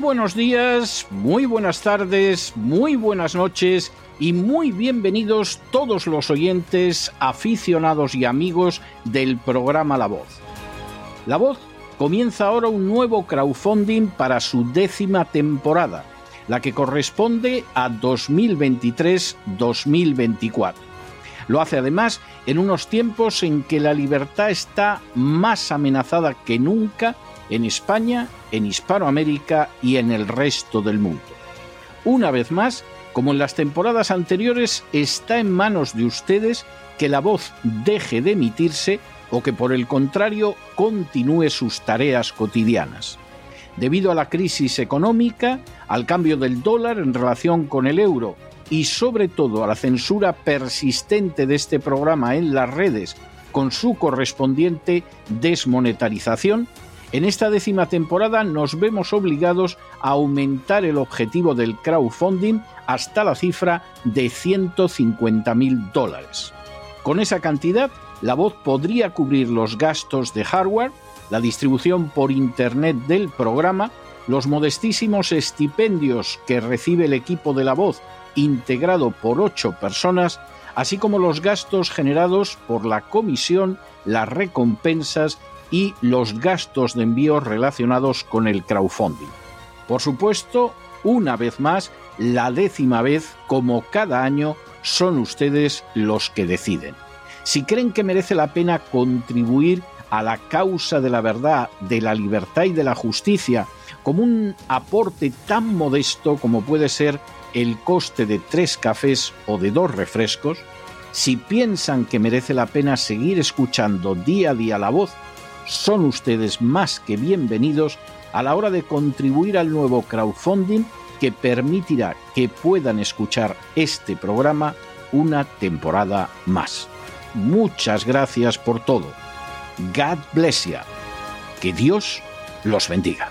Buenos días, muy buenas tardes, muy buenas noches y muy bienvenidos todos los oyentes, aficionados y amigos del programa La Voz. La Voz comienza ahora un nuevo crowdfunding para su décima temporada, la que corresponde a 2023-2024. Lo hace además en unos tiempos en que la libertad está más amenazada que nunca en España, en Hispanoamérica y en el resto del mundo. Una vez más, como en las temporadas anteriores, está en manos de ustedes que la voz deje de emitirse o que por el contrario continúe sus tareas cotidianas. Debido a la crisis económica, al cambio del dólar en relación con el euro y sobre todo a la censura persistente de este programa en las redes con su correspondiente desmonetarización, en esta décima temporada nos vemos obligados a aumentar el objetivo del crowdfunding hasta la cifra de 150 mil dólares. Con esa cantidad, la voz podría cubrir los gastos de hardware, la distribución por Internet del programa, los modestísimos estipendios que recibe el equipo de la voz, integrado por ocho personas, así como los gastos generados por la comisión, las recompensas y los gastos de envío relacionados con el crowdfunding. Por supuesto, una vez más, la décima vez, como cada año, son ustedes los que deciden. Si creen que merece la pena contribuir a la causa de la verdad, de la libertad y de la justicia, como un aporte tan modesto como puede ser el coste de tres cafés o de dos refrescos, si piensan que merece la pena seguir escuchando día a día la voz son ustedes más que bienvenidos a la hora de contribuir al nuevo crowdfunding que permitirá que puedan escuchar este programa una temporada más. Muchas gracias por todo. God bless you. Que Dios los bendiga.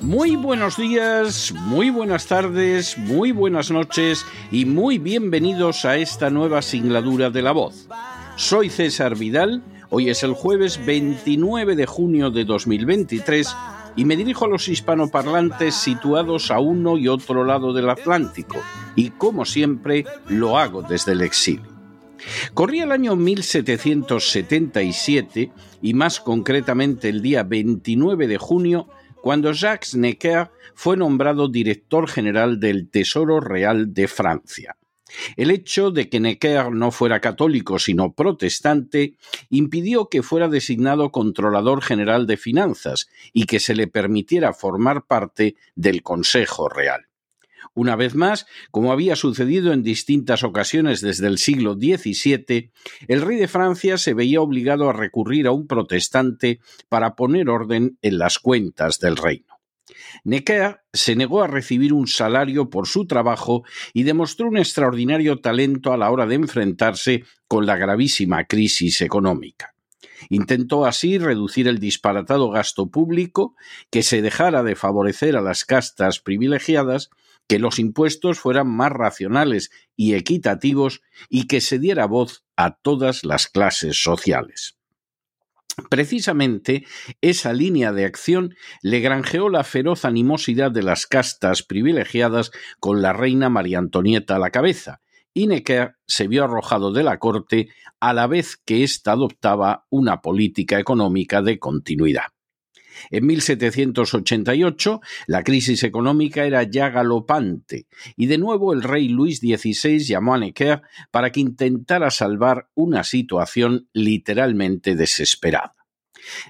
Muy buenos días, muy buenas tardes, muy buenas noches y muy bienvenidos a esta nueva singladura de la voz. Soy César Vidal, hoy es el jueves 29 de junio de 2023 y me dirijo a los hispanoparlantes situados a uno y otro lado del Atlántico y como siempre lo hago desde el exilio. Corría el año 1777 y más concretamente el día 29 de junio cuando Jacques Necker fue nombrado director general del Tesoro Real de Francia. El hecho de que Necker no fuera católico sino protestante impidió que fuera designado controlador general de finanzas y que se le permitiera formar parte del Consejo Real. Una vez más, como había sucedido en distintas ocasiones desde el siglo XVII, el rey de Francia se veía obligado a recurrir a un protestante para poner orden en las cuentas del reino. Necker se negó a recibir un salario por su trabajo y demostró un extraordinario talento a la hora de enfrentarse con la gravísima crisis económica. Intentó así reducir el disparatado gasto público, que se dejara de favorecer a las castas privilegiadas que los impuestos fueran más racionales y equitativos y que se diera voz a todas las clases sociales. Precisamente esa línea de acción le granjeó la feroz animosidad de las castas privilegiadas con la reina María Antonieta a la cabeza, y Necker se vio arrojado de la corte a la vez que ésta adoptaba una política económica de continuidad. En 1788 la crisis económica era ya galopante y de nuevo el rey Luis XVI llamó a Necker para que intentara salvar una situación literalmente desesperada.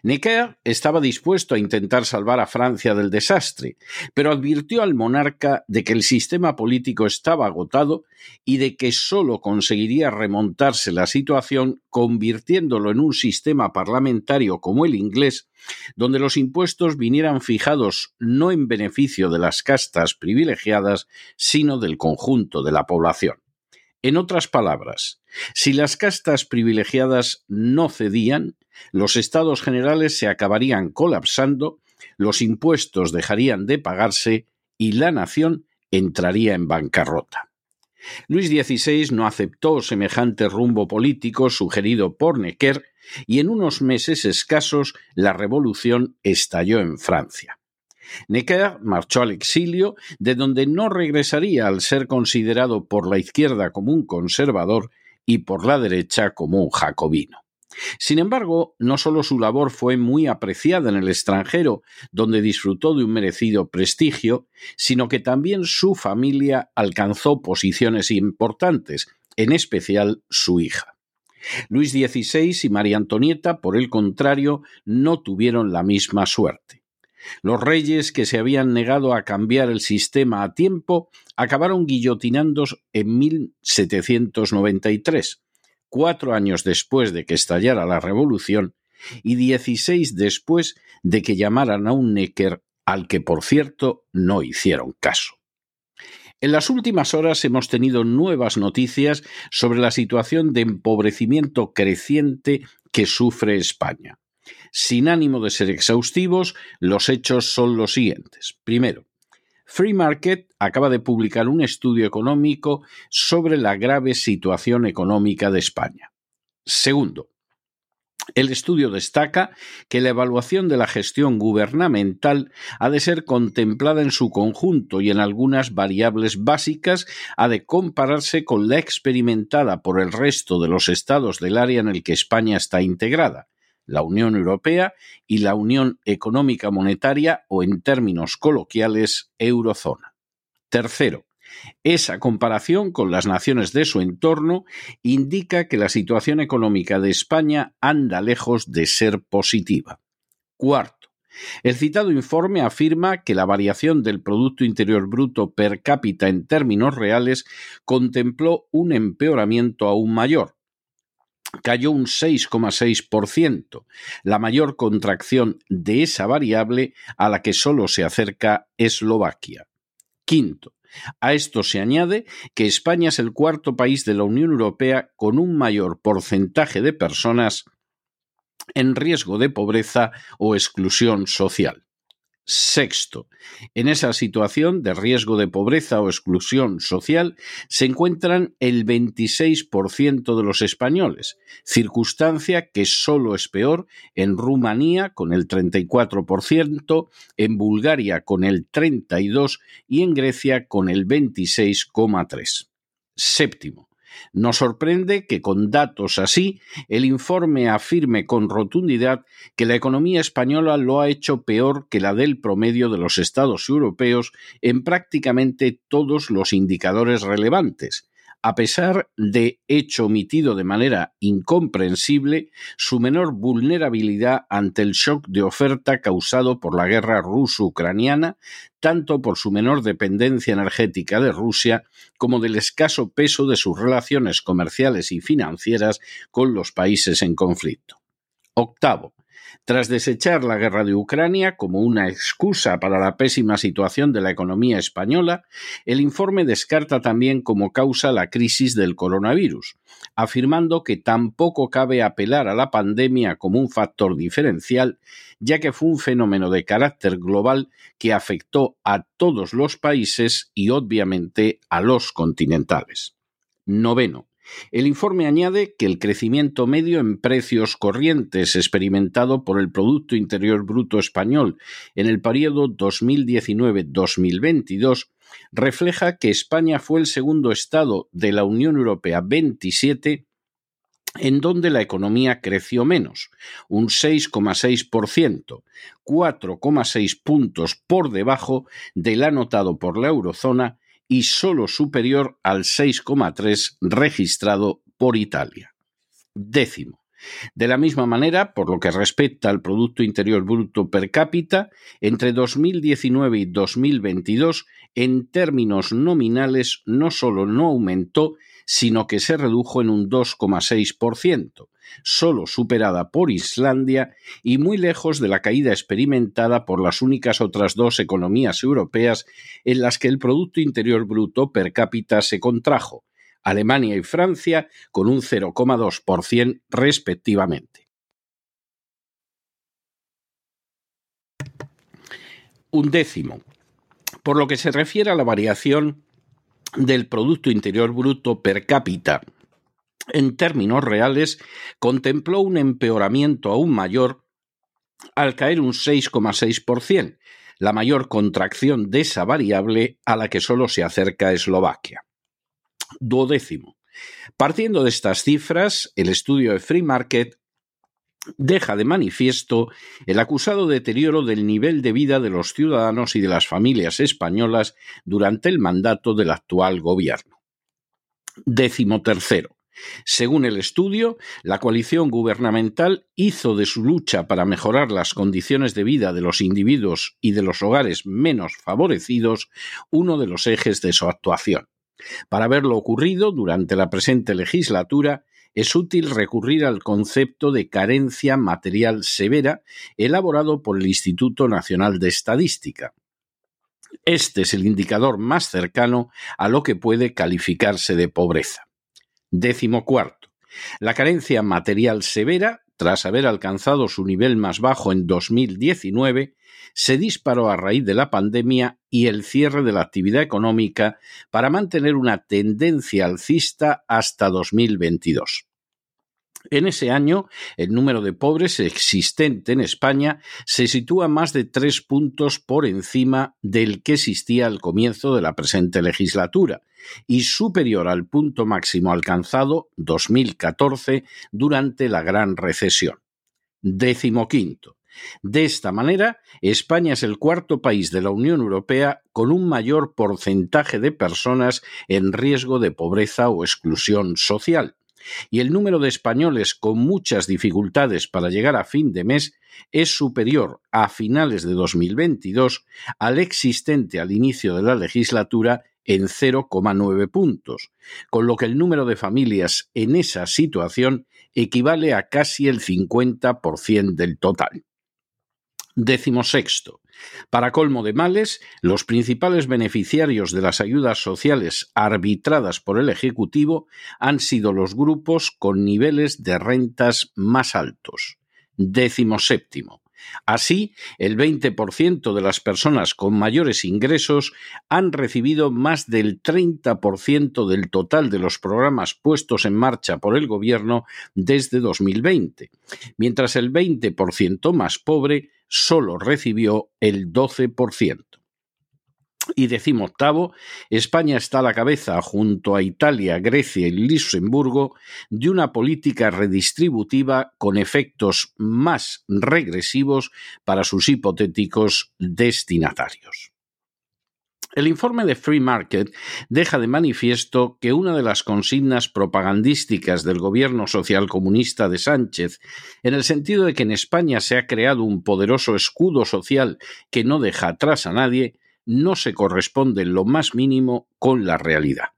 Necker estaba dispuesto a intentar salvar a Francia del desastre, pero advirtió al monarca de que el sistema político estaba agotado y de que sólo conseguiría remontarse la situación convirtiéndolo en un sistema parlamentario como el inglés, donde los impuestos vinieran fijados no en beneficio de las castas privilegiadas, sino del conjunto de la población. En otras palabras, si las castas privilegiadas no cedían, los estados generales se acabarían colapsando, los impuestos dejarían de pagarse y la nación entraría en bancarrota. Luis XVI no aceptó semejante rumbo político sugerido por Necker y en unos meses escasos la revolución estalló en Francia. Necker marchó al exilio, de donde no regresaría al ser considerado por la izquierda como un conservador y por la derecha como un jacobino. Sin embargo, no solo su labor fue muy apreciada en el extranjero, donde disfrutó de un merecido prestigio, sino que también su familia alcanzó posiciones importantes, en especial su hija. Luis XVI y María Antonieta, por el contrario, no tuvieron la misma suerte. Los reyes que se habían negado a cambiar el sistema a tiempo acabaron guillotinándose en 1793, cuatro años después de que estallara la revolución y dieciséis después de que llamaran a un Necker al que, por cierto, no hicieron caso. En las últimas horas hemos tenido nuevas noticias sobre la situación de empobrecimiento creciente que sufre España. Sin ánimo de ser exhaustivos, los hechos son los siguientes. Primero, Free Market acaba de publicar un estudio económico sobre la grave situación económica de España. Segundo, el estudio destaca que la evaluación de la gestión gubernamental ha de ser contemplada en su conjunto y en algunas variables básicas ha de compararse con la experimentada por el resto de los estados del área en el que España está integrada, la Unión Europea y la Unión Económica Monetaria o en términos coloquiales Eurozona. Tercero, esa comparación con las naciones de su entorno indica que la situación económica de España anda lejos de ser positiva. Cuarto, el citado informe afirma que la variación del Producto Interior Bruto per cápita en términos reales contempló un empeoramiento aún mayor, cayó un 6,6%, la mayor contracción de esa variable a la que solo se acerca Eslovaquia. Quinto, a esto se añade que España es el cuarto país de la Unión Europea con un mayor porcentaje de personas en riesgo de pobreza o exclusión social. Sexto, en esa situación de riesgo de pobreza o exclusión social se encuentran el 26% de los españoles, circunstancia que solo es peor en Rumanía con el 34%, en Bulgaria con el 32% y en Grecia con el 26,3%. Séptimo, nos sorprende que con datos así el informe afirme con rotundidad que la economía española lo ha hecho peor que la del promedio de los estados europeos en prácticamente todos los indicadores relevantes, a pesar de hecho omitido de manera incomprensible su menor vulnerabilidad ante el shock de oferta causado por la guerra ruso-ucraniana, tanto por su menor dependencia energética de Rusia como del escaso peso de sus relaciones comerciales y financieras con los países en conflicto. Octavo, tras desechar la guerra de Ucrania como una excusa para la pésima situación de la economía española, el informe descarta también como causa la crisis del coronavirus, afirmando que tampoco cabe apelar a la pandemia como un factor diferencial, ya que fue un fenómeno de carácter global que afectó a todos los países y obviamente a los continentales. Noveno. El informe añade que el crecimiento medio en precios corrientes experimentado por el Producto Interior Bruto español en el periodo 2019-2022 refleja que España fue el segundo Estado de la Unión Europea 27 en donde la economía creció menos, un 6,6%, 4,6 puntos por debajo del anotado por la eurozona y solo superior al 6,3 registrado por Italia. Décimo. De la misma manera, por lo que respecta al Producto Interior Bruto per cápita, entre 2019 y 2022, en términos nominales, no solo no aumentó, sino que se redujo en un 2,6%, solo superada por Islandia y muy lejos de la caída experimentada por las únicas otras dos economías europeas en las que el Producto Interior Bruto per cápita se contrajo, Alemania y Francia, con un 0,2% respectivamente. Un décimo. Por lo que se refiere a la variación del Producto Interior Bruto per cápita en términos reales, contempló un empeoramiento aún mayor al caer un 6,6%, la mayor contracción de esa variable a la que solo se acerca Eslovaquia. Duodécimo. Partiendo de estas cifras, el estudio de Free Market deja de manifiesto el acusado deterioro del nivel de vida de los ciudadanos y de las familias españolas durante el mandato del actual gobierno. Décimo tercero. Según el estudio, la coalición gubernamental hizo de su lucha para mejorar las condiciones de vida de los individuos y de los hogares menos favorecidos uno de los ejes de su actuación. Para ver lo ocurrido durante la presente legislatura, es útil recurrir al concepto de carencia material severa elaborado por el Instituto Nacional de Estadística. Este es el indicador más cercano a lo que puede calificarse de pobreza. Décimo cuarto. La carencia material severa, tras haber alcanzado su nivel más bajo en 2019, se disparó a raíz de la pandemia y el cierre de la actividad económica para mantener una tendencia alcista hasta 2022. En ese año, el número de pobres existente en España se sitúa más de tres puntos por encima del que existía al comienzo de la presente legislatura y superior al punto máximo alcanzado 2014 durante la gran recesión. Décimo quinto. De esta manera, España es el cuarto país de la Unión Europea con un mayor porcentaje de personas en riesgo de pobreza o exclusión social y el número de españoles con muchas dificultades para llegar a fin de mes es superior a finales de 2022 al existente al inicio de la legislatura en 0,9 puntos, con lo que el número de familias en esa situación equivale a casi el 50% del total. Décimo sexto. Para colmo de males, los principales beneficiarios de las ayudas sociales arbitradas por el Ejecutivo han sido los grupos con niveles de rentas más altos. Décimo séptimo. Así, el 20% de las personas con mayores ingresos han recibido más del 30% del total de los programas puestos en marcha por el Gobierno desde 2020, mientras el 20% más pobre solo recibió el 12%. Y octavo, España está a la cabeza, junto a Italia, Grecia y Luxemburgo, de una política redistributiva con efectos más regresivos para sus hipotéticos destinatarios. El informe de Free Market deja de manifiesto que una de las consignas propagandísticas del gobierno socialcomunista de Sánchez, en el sentido de que en España se ha creado un poderoso escudo social que no deja atrás a nadie, no se corresponde en lo más mínimo con la realidad.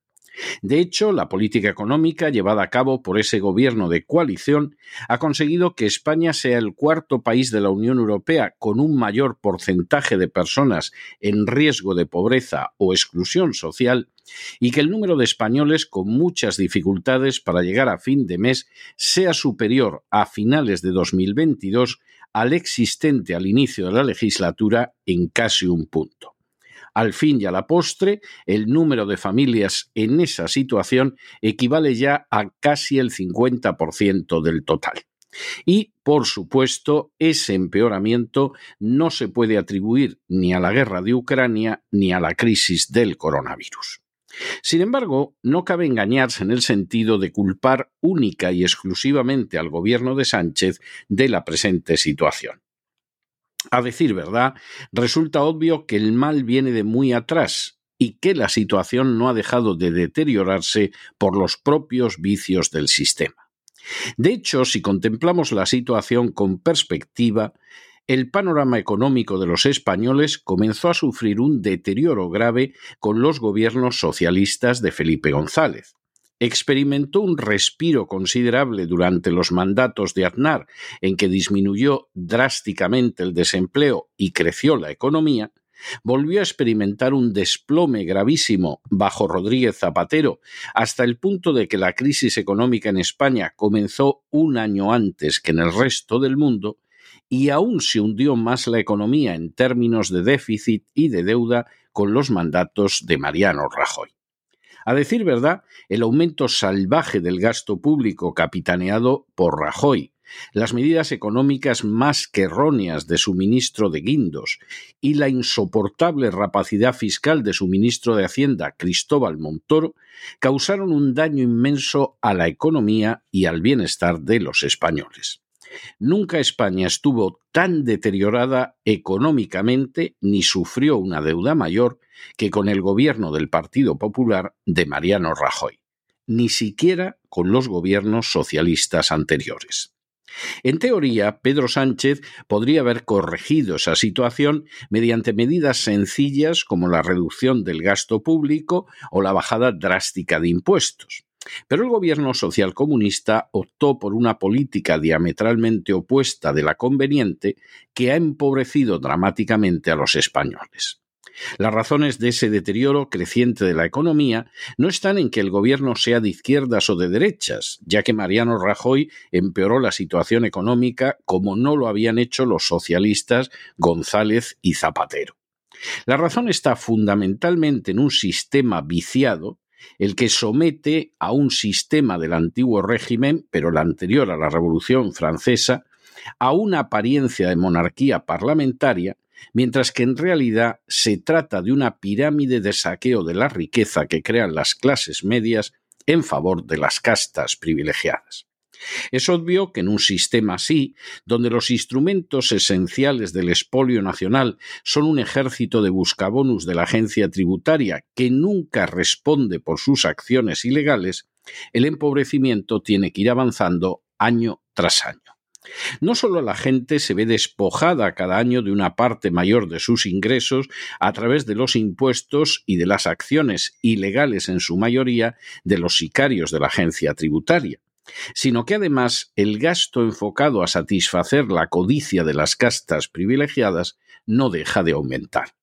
De hecho, la política económica llevada a cabo por ese gobierno de coalición ha conseguido que España sea el cuarto país de la Unión Europea con un mayor porcentaje de personas en riesgo de pobreza o exclusión social y que el número de españoles con muchas dificultades para llegar a fin de mes sea superior a finales de 2022 al existente al inicio de la legislatura en casi un punto. Al fin y a la postre, el número de familias en esa situación equivale ya a casi el 50% del total. Y, por supuesto, ese empeoramiento no se puede atribuir ni a la guerra de Ucrania ni a la crisis del coronavirus. Sin embargo, no cabe engañarse en el sentido de culpar única y exclusivamente al gobierno de Sánchez de la presente situación. A decir verdad, resulta obvio que el mal viene de muy atrás y que la situación no ha dejado de deteriorarse por los propios vicios del sistema. De hecho, si contemplamos la situación con perspectiva, el panorama económico de los españoles comenzó a sufrir un deterioro grave con los gobiernos socialistas de Felipe González. Experimentó un respiro considerable durante los mandatos de Aznar, en que disminuyó drásticamente el desempleo y creció la economía, volvió a experimentar un desplome gravísimo bajo Rodríguez Zapatero, hasta el punto de que la crisis económica en España comenzó un año antes que en el resto del mundo, y aún se hundió más la economía en términos de déficit y de deuda con los mandatos de Mariano Rajoy. A decir verdad, el aumento salvaje del gasto público capitaneado por Rajoy, las medidas económicas más que erróneas de su ministro de Guindos y la insoportable rapacidad fiscal de su ministro de Hacienda, Cristóbal Montoro, causaron un daño inmenso a la economía y al bienestar de los españoles. Nunca España estuvo tan deteriorada económicamente ni sufrió una deuda mayor que con el gobierno del Partido Popular de Mariano Rajoy, ni siquiera con los gobiernos socialistas anteriores. En teoría, Pedro Sánchez podría haber corregido esa situación mediante medidas sencillas como la reducción del gasto público o la bajada drástica de impuestos. Pero el gobierno socialcomunista optó por una política diametralmente opuesta de la conveniente que ha empobrecido dramáticamente a los españoles. Las razones de ese deterioro creciente de la economía no están en que el gobierno sea de izquierdas o de derechas, ya que Mariano Rajoy empeoró la situación económica como no lo habían hecho los socialistas González y Zapatero. La razón está fundamentalmente en un sistema viciado, el que somete a un sistema del antiguo régimen, pero el anterior a la Revolución Francesa, a una apariencia de monarquía parlamentaria mientras que en realidad se trata de una pirámide de saqueo de la riqueza que crean las clases medias en favor de las castas privilegiadas. Es obvio que en un sistema así, donde los instrumentos esenciales del expolio nacional son un ejército de buscabonus de la agencia tributaria que nunca responde por sus acciones ilegales, el empobrecimiento tiene que ir avanzando año tras año. No solo la gente se ve despojada cada año de una parte mayor de sus ingresos a través de los impuestos y de las acciones ilegales en su mayoría de los sicarios de la agencia tributaria, sino que además el gasto enfocado a satisfacer la codicia de las castas privilegiadas no deja de aumentar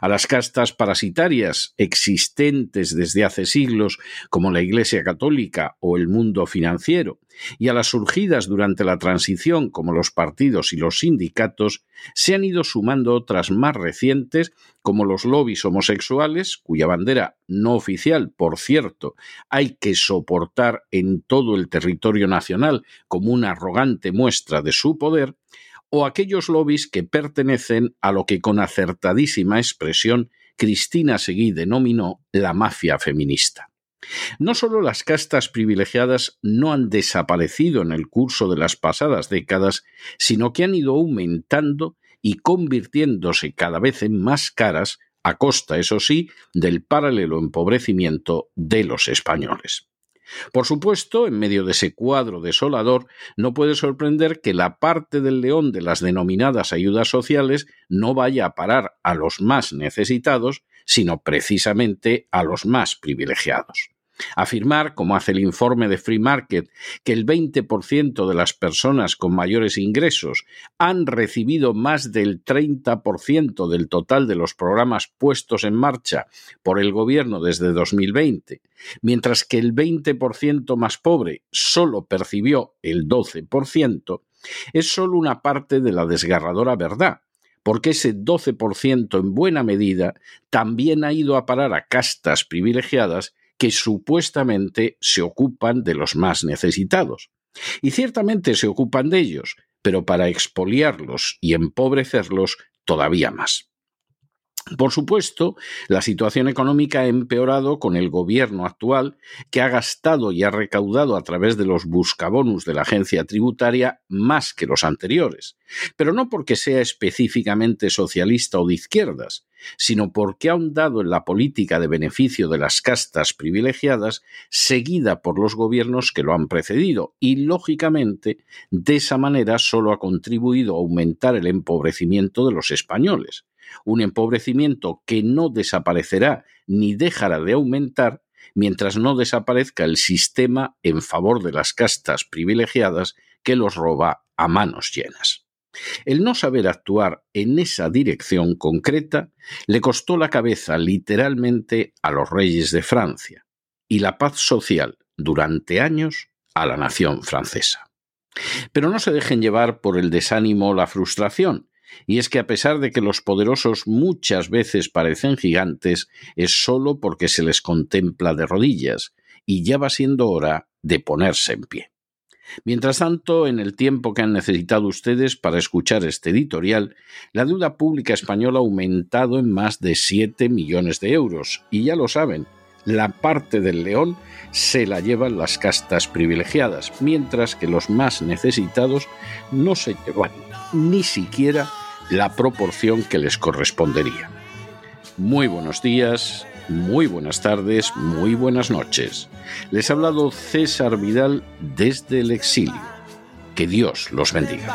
a las castas parasitarias existentes desde hace siglos como la Iglesia Católica o el mundo financiero, y a las surgidas durante la transición como los partidos y los sindicatos, se han ido sumando otras más recientes como los lobbies homosexuales, cuya bandera no oficial, por cierto, hay que soportar en todo el territorio nacional como una arrogante muestra de su poder, o aquellos lobbies que pertenecen a lo que con acertadísima expresión Cristina Seguí denominó la mafia feminista. No solo las castas privilegiadas no han desaparecido en el curso de las pasadas décadas, sino que han ido aumentando y convirtiéndose cada vez en más caras, a costa, eso sí, del paralelo empobrecimiento de los españoles. Por supuesto, en medio de ese cuadro desolador, no puede sorprender que la parte del león de las denominadas ayudas sociales no vaya a parar a los más necesitados, sino precisamente a los más privilegiados. Afirmar, como hace el informe de Free Market, que el 20% de las personas con mayores ingresos han recibido más del 30% del total de los programas puestos en marcha por el gobierno desde 2020, mientras que el 20% más pobre solo percibió el 12%, es solo una parte de la desgarradora verdad porque ese 12% en buena medida también ha ido a parar a castas privilegiadas que supuestamente se ocupan de los más necesitados. Y ciertamente se ocupan de ellos, pero para expoliarlos y empobrecerlos todavía más. Por supuesto, la situación económica ha empeorado con el gobierno actual, que ha gastado y ha recaudado a través de los buscabonus de la agencia tributaria más que los anteriores, pero no porque sea específicamente socialista o de izquierdas, sino porque ha ahondado en la política de beneficio de las castas privilegiadas seguida por los gobiernos que lo han precedido. Y, lógicamente, de esa manera solo ha contribuido a aumentar el empobrecimiento de los españoles un empobrecimiento que no desaparecerá ni dejará de aumentar mientras no desaparezca el sistema en favor de las castas privilegiadas que los roba a manos llenas. El no saber actuar en esa dirección concreta le costó la cabeza literalmente a los reyes de Francia y la paz social durante años a la nación francesa. Pero no se dejen llevar por el desánimo o la frustración, y es que a pesar de que los poderosos muchas veces parecen gigantes, es sólo porque se les contempla de rodillas, y ya va siendo hora de ponerse en pie. Mientras tanto, en el tiempo que han necesitado ustedes para escuchar este editorial, la deuda pública española ha aumentado en más de 7 millones de euros, y ya lo saben, la parte del león se la llevan las castas privilegiadas, mientras que los más necesitados no se llevan ni siquiera la proporción que les correspondería. Muy buenos días, muy buenas tardes, muy buenas noches. Les ha hablado César Vidal desde el exilio. Que Dios los bendiga.